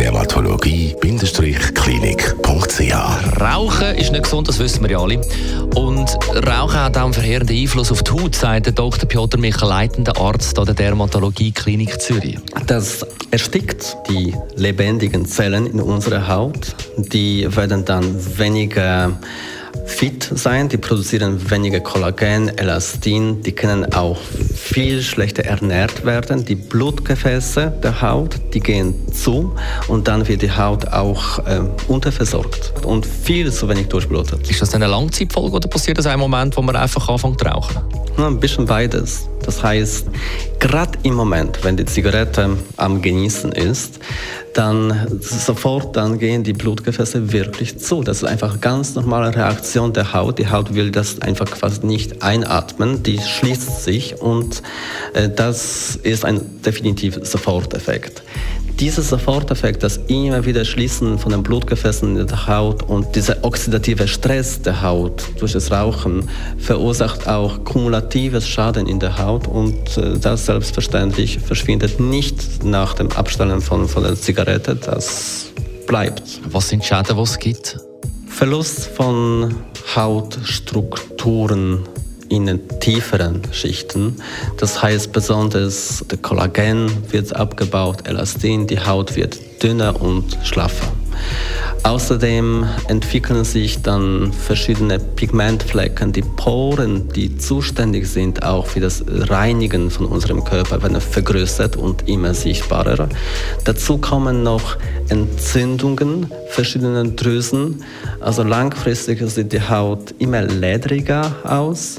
Dermatologie-klinik.ch Rauchen ist nicht gesund, das wissen wir ja alle. Und Rauchen hat auch einen verheerenden Einfluss auf die Haut, sagt der Dr. Piotr Michel, leitender Arzt an der Dermatologie Klinik Zürich. Das erstickt die lebendigen Zellen in unserer Haut. Die werden dann weniger fit sein, die produzieren weniger Kollagen, Elastin, die können auch viel schlechter ernährt werden. Die Blutgefäße der Haut, die gehen zu und dann wird die Haut auch äh, unterversorgt und viel zu wenig durchblutet. Ist das eine Langzeitfolge oder passiert das ein Moment, wo man einfach anfängt zu rauchen? Ein bisschen beides. Das heißt, gerade im Moment, wenn die Zigarette am Genießen ist, dann sofort dann gehen die Blutgefäße wirklich zu. Das ist einfach eine ganz normale Reaktion der Haut. Die Haut will das einfach quasi nicht einatmen, die schließt sich und äh, das ist ein definitiv Soforteffekt dieser Soforteffekt, das immer wieder Schließen von den Blutgefäßen in der Haut und dieser oxidative Stress der Haut durch das Rauchen verursacht auch kumulatives Schaden in der Haut und äh, das selbstverständlich verschwindet nicht nach dem Abstellen von, von der Zigarette, das bleibt. Was sind Schäden, die es gibt? Verlust von Hautstrukturen, in den tieferen Schichten. Das heißt besonders, der Kollagen wird abgebaut, Elastin, die Haut wird dünner und schlaffer. Außerdem entwickeln sich dann verschiedene Pigmentflecken, die Poren, die zuständig sind auch für das Reinigen von unserem Körper, werden vergrößert und immer sichtbarer. Dazu kommen noch Entzündungen verschiedener Drüsen. Also langfristig sieht die Haut immer ledriger aus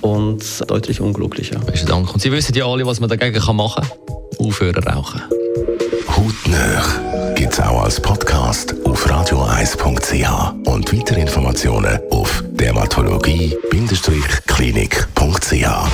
und deutlich unglücklicher. Besten Dank. Und Sie wissen ja alle, was man dagegen machen kann. Aufhören rauchen. Hautnöch gibt es auch als Podcast auf radio1.ch und weitere Informationen auf dermatologie-klinik.ch.